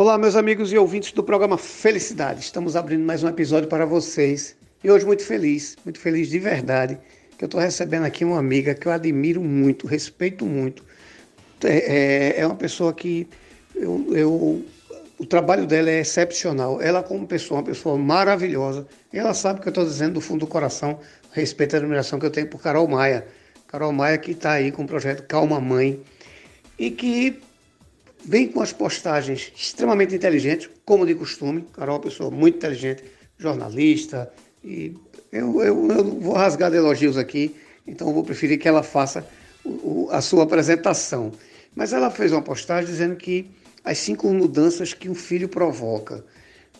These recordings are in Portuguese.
Olá, meus amigos e ouvintes do programa Felicidade. Estamos abrindo mais um episódio para vocês. E hoje muito feliz, muito feliz de verdade, que eu estou recebendo aqui uma amiga que eu admiro muito, respeito muito. É, é, é uma pessoa que eu, eu, o trabalho dela é excepcional. Ela, como pessoa, uma pessoa maravilhosa. E ela sabe o que eu estou dizendo do fundo do coração, respeito e admiração que eu tenho por Carol Maia. Carol Maia que está aí com o projeto Calma Mãe e que vem com as postagens extremamente inteligentes, como de costume. Carol é uma pessoa muito inteligente, jornalista, e eu, eu, eu vou rasgar de elogios aqui, então vou preferir que ela faça o, o, a sua apresentação. Mas ela fez uma postagem dizendo que as cinco mudanças que um filho provoca.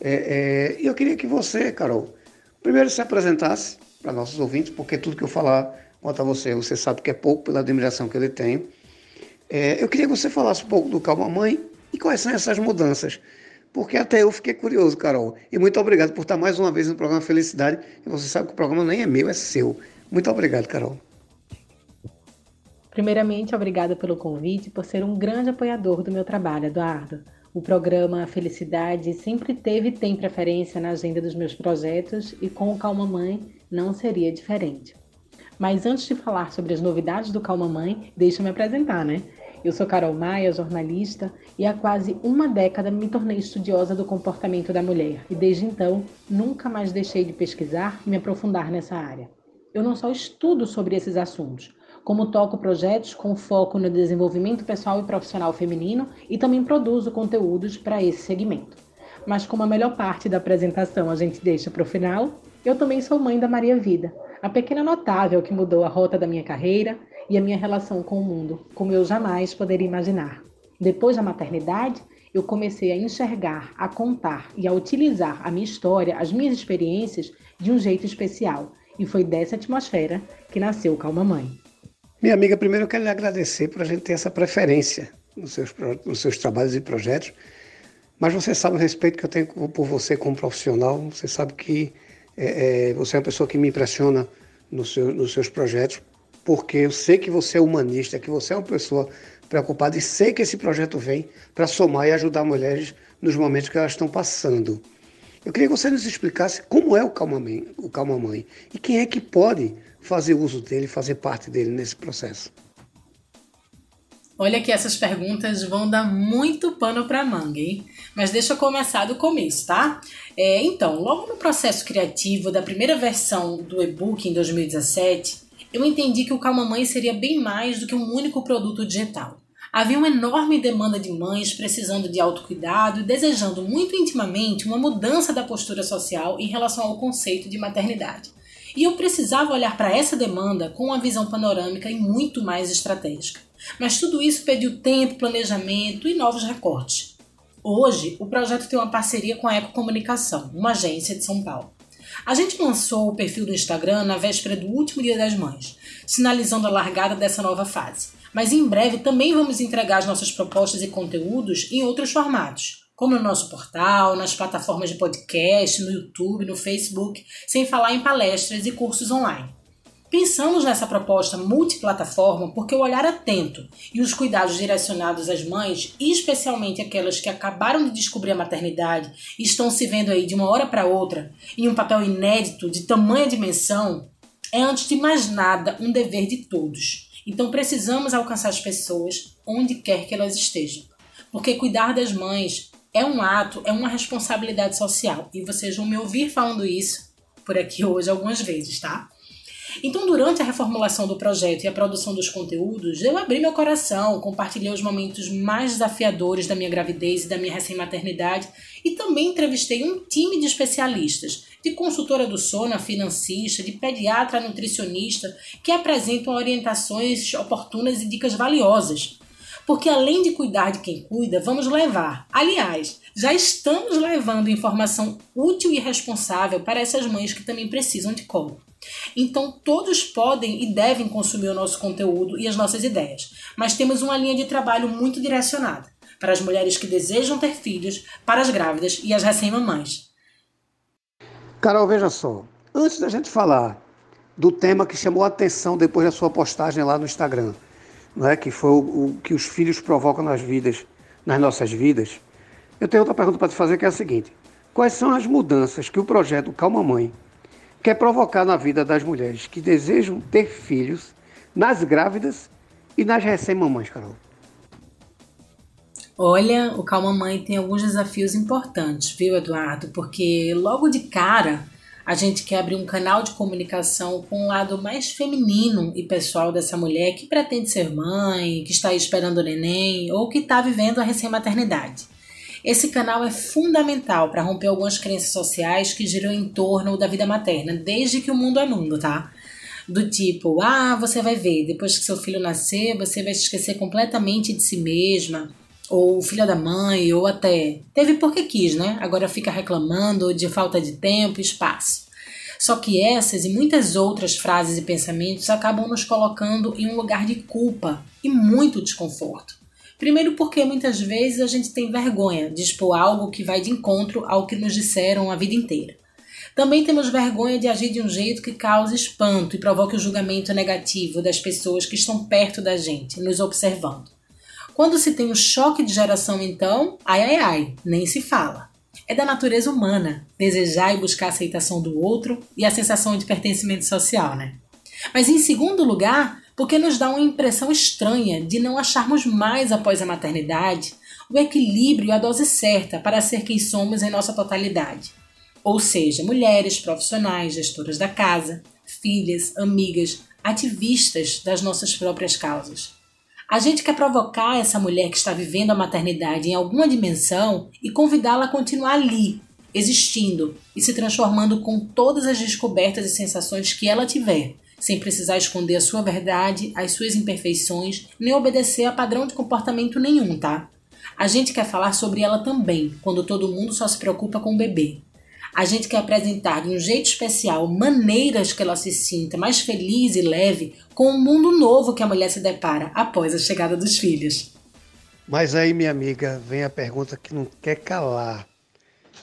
É, é, e eu queria que você, Carol, primeiro se apresentasse para nossos ouvintes, porque tudo que eu falar quanto a você, você sabe que é pouco pela admiração que ele tem. É, eu queria que você falasse um pouco do Calma Mãe e quais são essas mudanças. Porque até eu fiquei curioso, Carol. E muito obrigado por estar mais uma vez no programa Felicidade. E você sabe que o programa nem é meu, é seu. Muito obrigado, Carol. Primeiramente, obrigada pelo convite por ser um grande apoiador do meu trabalho, Eduardo. O programa Felicidade sempre teve e tem preferência na agenda dos meus projetos e com o Calma Mãe não seria diferente. Mas antes de falar sobre as novidades do Calma Mãe, deixa eu me apresentar, né? Eu sou Carol Maia, jornalista, e há quase uma década me tornei estudiosa do comportamento da mulher, e desde então nunca mais deixei de pesquisar e me aprofundar nessa área. Eu não só estudo sobre esses assuntos, como toco projetos com foco no desenvolvimento pessoal e profissional feminino e também produzo conteúdos para esse segmento. Mas como a melhor parte da apresentação a gente deixa para o final, eu também sou mãe da Maria Vida, a pequena notável que mudou a rota da minha carreira e a minha relação com o mundo, como eu jamais poderia imaginar. Depois da maternidade, eu comecei a enxergar, a contar e a utilizar a minha história, as minhas experiências de um jeito especial. E foi dessa atmosfera que nasceu Calma Mãe. Minha amiga, primeiro eu quero lhe agradecer por a gente ter essa preferência nos seus, nos seus trabalhos e projetos. Mas você sabe o respeito que eu tenho por você como profissional. Você sabe que é, é, você é uma pessoa que me impressiona seu, nos seus projetos porque eu sei que você é humanista, que você é uma pessoa preocupada e sei que esse projeto vem para somar e ajudar mulheres nos momentos que elas estão passando. Eu queria que você nos explicasse como é o Calma Mãe, o Calma Mãe e quem é que pode fazer uso dele, fazer parte dele nesse processo. Olha que essas perguntas vão dar muito pano para manga, hein? Mas deixa eu começar do começo, tá? É, então, logo no processo criativo da primeira versão do e-book em 2017, eu entendi que o Calma Mãe seria bem mais do que um único produto digital. Havia uma enorme demanda de mães precisando de autocuidado e desejando muito intimamente uma mudança da postura social em relação ao conceito de maternidade. E eu precisava olhar para essa demanda com uma visão panorâmica e muito mais estratégica. Mas tudo isso pediu tempo, planejamento e novos recortes. Hoje, o projeto tem uma parceria com a Ecocomunicação, uma agência de São Paulo. A gente lançou o perfil do Instagram na véspera do último Dia das Mães, sinalizando a largada dessa nova fase. Mas em breve também vamos entregar as nossas propostas e conteúdos em outros formatos, como no nosso portal, nas plataformas de podcast, no YouTube, no Facebook, sem falar em palestras e cursos online. Pensamos nessa proposta multiplataforma porque o olhar atento e os cuidados direcionados às mães, especialmente aquelas que acabaram de descobrir a maternidade e estão se vendo aí de uma hora para outra em um papel inédito de tamanha dimensão, é antes de mais nada um dever de todos. Então precisamos alcançar as pessoas onde quer que elas estejam. Porque cuidar das mães é um ato, é uma responsabilidade social. E vocês vão me ouvir falando isso por aqui hoje algumas vezes, tá? Então, durante a reformulação do projeto e a produção dos conteúdos, eu abri meu coração, compartilhei os momentos mais desafiadores da minha gravidez e da minha recém-maternidade e também entrevistei um time de especialistas, de consultora do sono, financista, de pediatra, nutricionista, que apresentam orientações oportunas e dicas valiosas. Porque além de cuidar de quem cuida, vamos levar, aliás, já estamos levando informação útil e responsável para essas mães que também precisam de colo. Então, todos podem e devem consumir o nosso conteúdo e as nossas ideias, mas temos uma linha de trabalho muito direcionada para as mulheres que desejam ter filhos, para as grávidas e as recém-mamães. Carol, veja só, antes da gente falar do tema que chamou a atenção depois da sua postagem lá no Instagram, não é? que foi o, o que os filhos provocam nas vidas, nas nossas vidas, Eu tenho outra pergunta para te fazer que é a seguinte: quais são as mudanças que o projeto Calma Mãe quer provocar na vida das mulheres que desejam ter filhos, nas grávidas e nas recém-mamães, Carol? Olha, o Calma Mãe tem alguns desafios importantes, viu, Eduardo? Porque logo de cara a gente quer abrir um canal de comunicação com o um lado mais feminino e pessoal dessa mulher que pretende ser mãe, que está esperando o neném ou que está vivendo a recém-maternidade. Esse canal é fundamental para romper algumas crenças sociais que giram em torno da vida materna, desde que o mundo é mundo, tá? Do tipo, ah, você vai ver, depois que seu filho nascer, você vai se esquecer completamente de si mesma, ou filha da mãe, ou até teve porque quis, né? Agora fica reclamando de falta de tempo e espaço. Só que essas e muitas outras frases e pensamentos acabam nos colocando em um lugar de culpa e muito desconforto. Primeiro, porque muitas vezes a gente tem vergonha de expor algo que vai de encontro ao que nos disseram a vida inteira. Também temos vergonha de agir de um jeito que cause espanto e provoque o julgamento negativo das pessoas que estão perto da gente, nos observando. Quando se tem um choque de geração, então, ai ai ai, nem se fala. É da natureza humana desejar e buscar a aceitação do outro e a sensação de pertencimento social, né? Mas em segundo lugar, porque nos dá uma impressão estranha de não acharmos mais após a maternidade o equilíbrio e a dose certa para ser quem somos em nossa totalidade. Ou seja, mulheres profissionais, gestoras da casa, filhas, amigas, ativistas das nossas próprias causas. A gente quer provocar essa mulher que está vivendo a maternidade em alguma dimensão e convidá-la a continuar ali, existindo e se transformando com todas as descobertas e sensações que ela tiver, sem precisar esconder a sua verdade, as suas imperfeições, nem obedecer a padrão de comportamento nenhum, tá? A gente quer falar sobre ela também, quando todo mundo só se preocupa com o bebê. A gente quer apresentar de um jeito especial maneiras que ela se sinta mais feliz e leve com o mundo novo que a mulher se depara após a chegada dos filhos. Mas aí, minha amiga, vem a pergunta que não quer calar.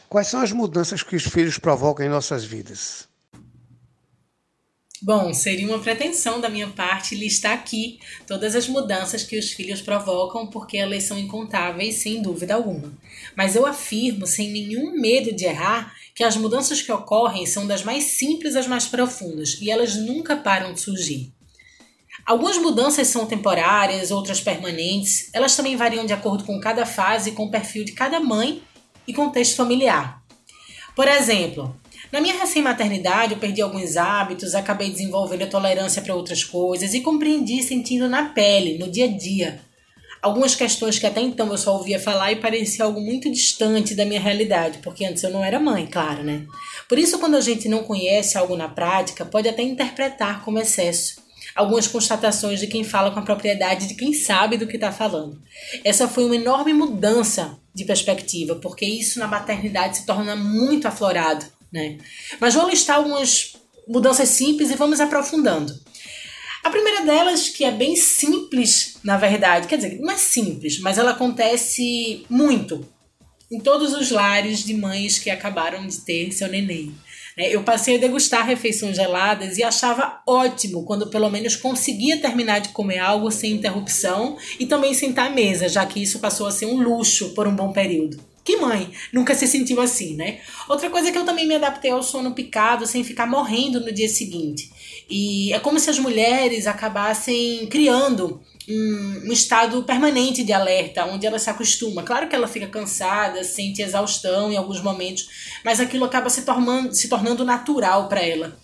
Quais são as mudanças que os filhos provocam em nossas vidas? Bom, seria uma pretensão da minha parte listar aqui todas as mudanças que os filhos provocam, porque elas são incontáveis, sem dúvida alguma. Mas eu afirmo, sem nenhum medo de errar, que as mudanças que ocorrem são das mais simples às mais profundas e elas nunca param de surgir. Algumas mudanças são temporárias, outras permanentes. Elas também variam de acordo com cada fase com o perfil de cada mãe e contexto familiar. Por exemplo, na minha recém-maternidade, eu perdi alguns hábitos, acabei desenvolvendo a tolerância para outras coisas e compreendi sentindo na pele, no dia a dia. Algumas questões que até então eu só ouvia falar e parecia algo muito distante da minha realidade, porque antes eu não era mãe, claro, né? Por isso, quando a gente não conhece algo na prática, pode até interpretar como excesso algumas constatações de quem fala com a propriedade de quem sabe do que está falando. Essa foi uma enorme mudança de perspectiva, porque isso na maternidade se torna muito aflorado. Né? Mas vou listar algumas mudanças simples e vamos aprofundando. A primeira delas, que é bem simples, na verdade, quer dizer, não é simples, mas ela acontece muito em todos os lares de mães que acabaram de ter seu neném. Né? Eu passei a degustar refeições geladas e achava ótimo quando pelo menos conseguia terminar de comer algo sem interrupção e também sentar à mesa, já que isso passou a ser um luxo por um bom período. Que mãe nunca se sentiu assim, né? Outra coisa é que eu também me adaptei ao sono picado sem ficar morrendo no dia seguinte. E é como se as mulheres acabassem criando um, estado permanente de alerta, onde ela se acostuma. Claro que ela fica cansada, sente exaustão em alguns momentos, mas aquilo acaba se tornando, se tornando natural para ela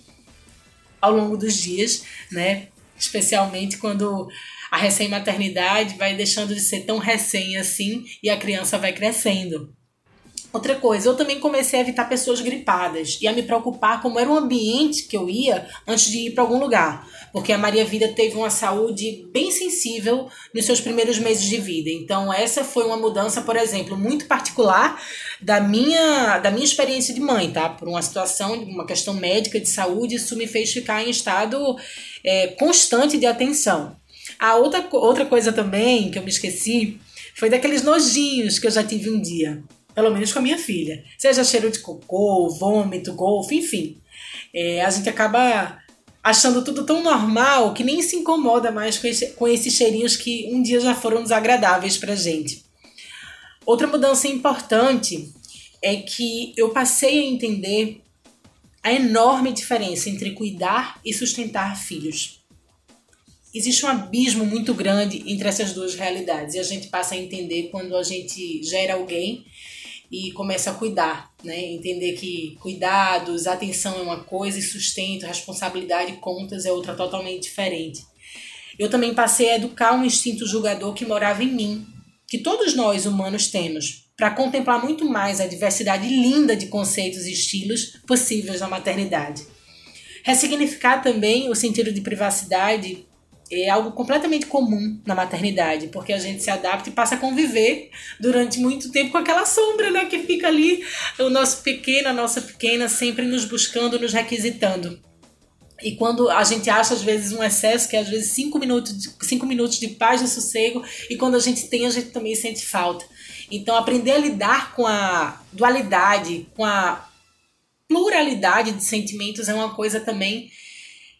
ao longo dos dias, né? Especialmente quando a recém-maternidade vai deixando de ser tão recém assim e a criança vai crescendo. Outra coisa, eu também comecei a evitar pessoas gripadas e a me preocupar como era o ambiente que eu ia antes de ir para algum lugar, porque a Maria Vida teve uma saúde bem sensível nos seus primeiros meses de vida. Então, essa foi uma mudança, por exemplo, muito particular da minha da minha experiência de mãe, tá? Por uma situação, uma questão médica de saúde, isso me fez ficar em estado é, constante de atenção. A outra, outra coisa também que eu me esqueci foi daqueles nojinhos que eu já tive um dia. Pelo menos com a minha filha. Seja cheiro de cocô, vômito, golfe, enfim. É, a gente acaba achando tudo tão normal que nem se incomoda mais com, esse, com esses cheirinhos que um dia já foram desagradáveis pra gente. Outra mudança importante é que eu passei a entender a enorme diferença entre cuidar e sustentar filhos. Existe um abismo muito grande entre essas duas realidades e a gente passa a entender quando a gente gera alguém e começa a cuidar, né? Entender que cuidados, atenção é uma coisa e sustento, responsabilidade, contas é outra totalmente diferente. Eu também passei a educar um instinto julgador que morava em mim, que todos nós humanos temos, para contemplar muito mais a diversidade linda de conceitos e estilos possíveis na maternidade. Ressignificar também o sentido de privacidade é algo completamente comum na maternidade, porque a gente se adapta e passa a conviver durante muito tempo com aquela sombra, né, que fica ali, o nosso pequeno, a nossa pequena, sempre nos buscando, nos requisitando. E quando a gente acha, às vezes, um excesso, que é às vezes cinco minutos, de, cinco minutos de paz e sossego, e quando a gente tem, a gente também sente falta. Então, aprender a lidar com a dualidade, com a pluralidade de sentimentos é uma coisa também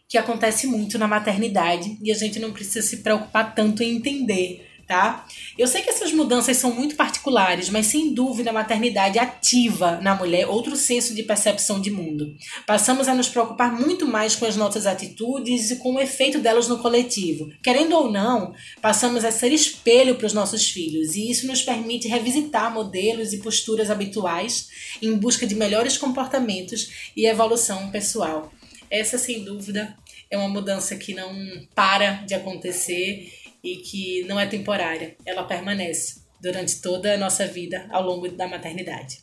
que acontece muito na maternidade e a gente não precisa se preocupar tanto em entender tá? Eu sei que essas mudanças são muito particulares, mas sem dúvida a maternidade ativa na mulher outro senso de percepção de mundo. Passamos a nos preocupar muito mais com as nossas atitudes e com o efeito delas no coletivo. Querendo ou não, passamos a ser espelho para os nossos filhos e isso nos permite revisitar modelos e posturas habituais em busca de melhores comportamentos e evolução pessoal. Essa, sem dúvida, é uma mudança que não para de acontecer e que não é temporária, ela permanece durante toda a nossa vida ao longo da maternidade.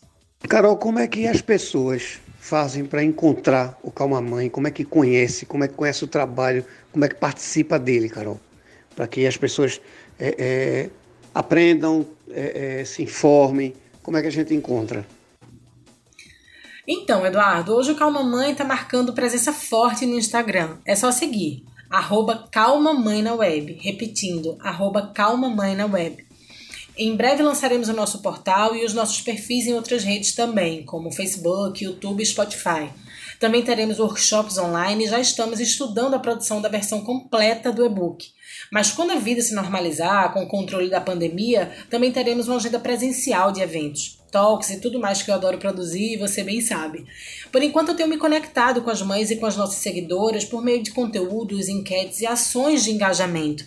Carol, como é que as pessoas fazem para encontrar o Calma Mãe? Como é que conhece? Como é que conhece o trabalho? Como é que participa dele, Carol? Para que as pessoas é, é, aprendam, é, se informem. Como é que a gente encontra? Então, Eduardo, hoje o Calma Mãe está marcando presença forte no Instagram. É só seguir arroba Calma Mãe na Web. Repetindo, arroba Calma Mãe na Web. Em breve lançaremos o nosso portal e os nossos perfis em outras redes também, como Facebook, YouTube e Spotify. Também teremos workshops online e já estamos estudando a produção da versão completa do e-book. Mas quando a vida se normalizar, com o controle da pandemia, também teremos uma agenda presencial de eventos talks e tudo mais que eu adoro produzir, você bem sabe. Por enquanto eu tenho me conectado com as mães e com as nossas seguidoras por meio de conteúdos, enquetes e ações de engajamento.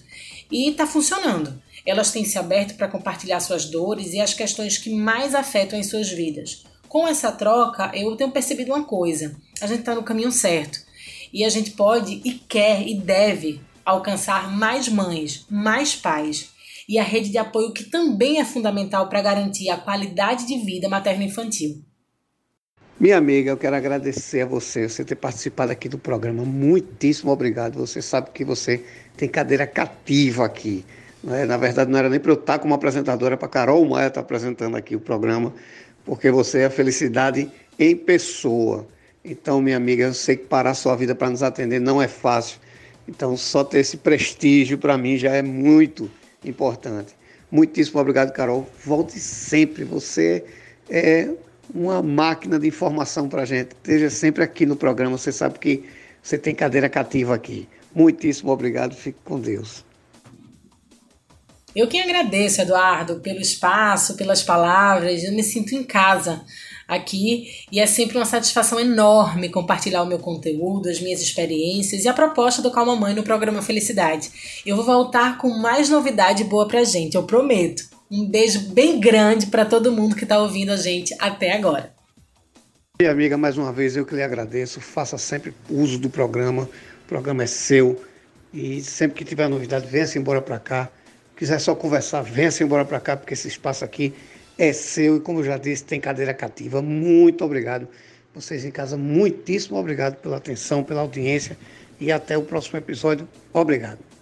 E está funcionando. Elas têm se aberto para compartilhar suas dores e as questões que mais afetam as suas vidas. Com essa troca, eu tenho percebido uma coisa: a gente está no caminho certo. E a gente pode e quer e deve alcançar mais mães, mais pais, e a rede de apoio que também é fundamental para garantir a qualidade de vida materno-infantil. Minha amiga, eu quero agradecer a você, você ter participado aqui do programa. Muitíssimo obrigado. Você sabe que você tem cadeira cativa aqui. É? Na verdade, não era nem para eu estar como apresentadora, para Carol Maia estar apresentando aqui o programa, porque você é a felicidade em pessoa. Então, minha amiga, eu sei que parar sua vida para nos atender não é fácil. Então, só ter esse prestígio para mim já é muito importante. Muitíssimo obrigado, Carol. Volte sempre. Você é uma máquina de informação para a gente. Esteja sempre aqui no programa. Você sabe que você tem cadeira cativa aqui. Muitíssimo obrigado. Fique com Deus. Eu que agradeço, Eduardo, pelo espaço, pelas palavras. Eu me sinto em casa aqui e é sempre uma satisfação enorme compartilhar o meu conteúdo, as minhas experiências e a proposta do Calma Mãe no programa Felicidade. Eu vou voltar com mais novidade boa pra gente, eu prometo. Um beijo bem grande para todo mundo que está ouvindo a gente até agora. E amiga, mais uma vez eu que lhe agradeço. Faça sempre uso do programa. O programa é seu. E sempre que tiver novidade, venha-se embora para cá. Quiser só conversar, venha-se embora para cá, porque esse espaço aqui é seu e, como eu já disse, tem cadeira cativa. Muito obrigado. Vocês em casa, muitíssimo obrigado pela atenção, pela audiência e até o próximo episódio. Obrigado.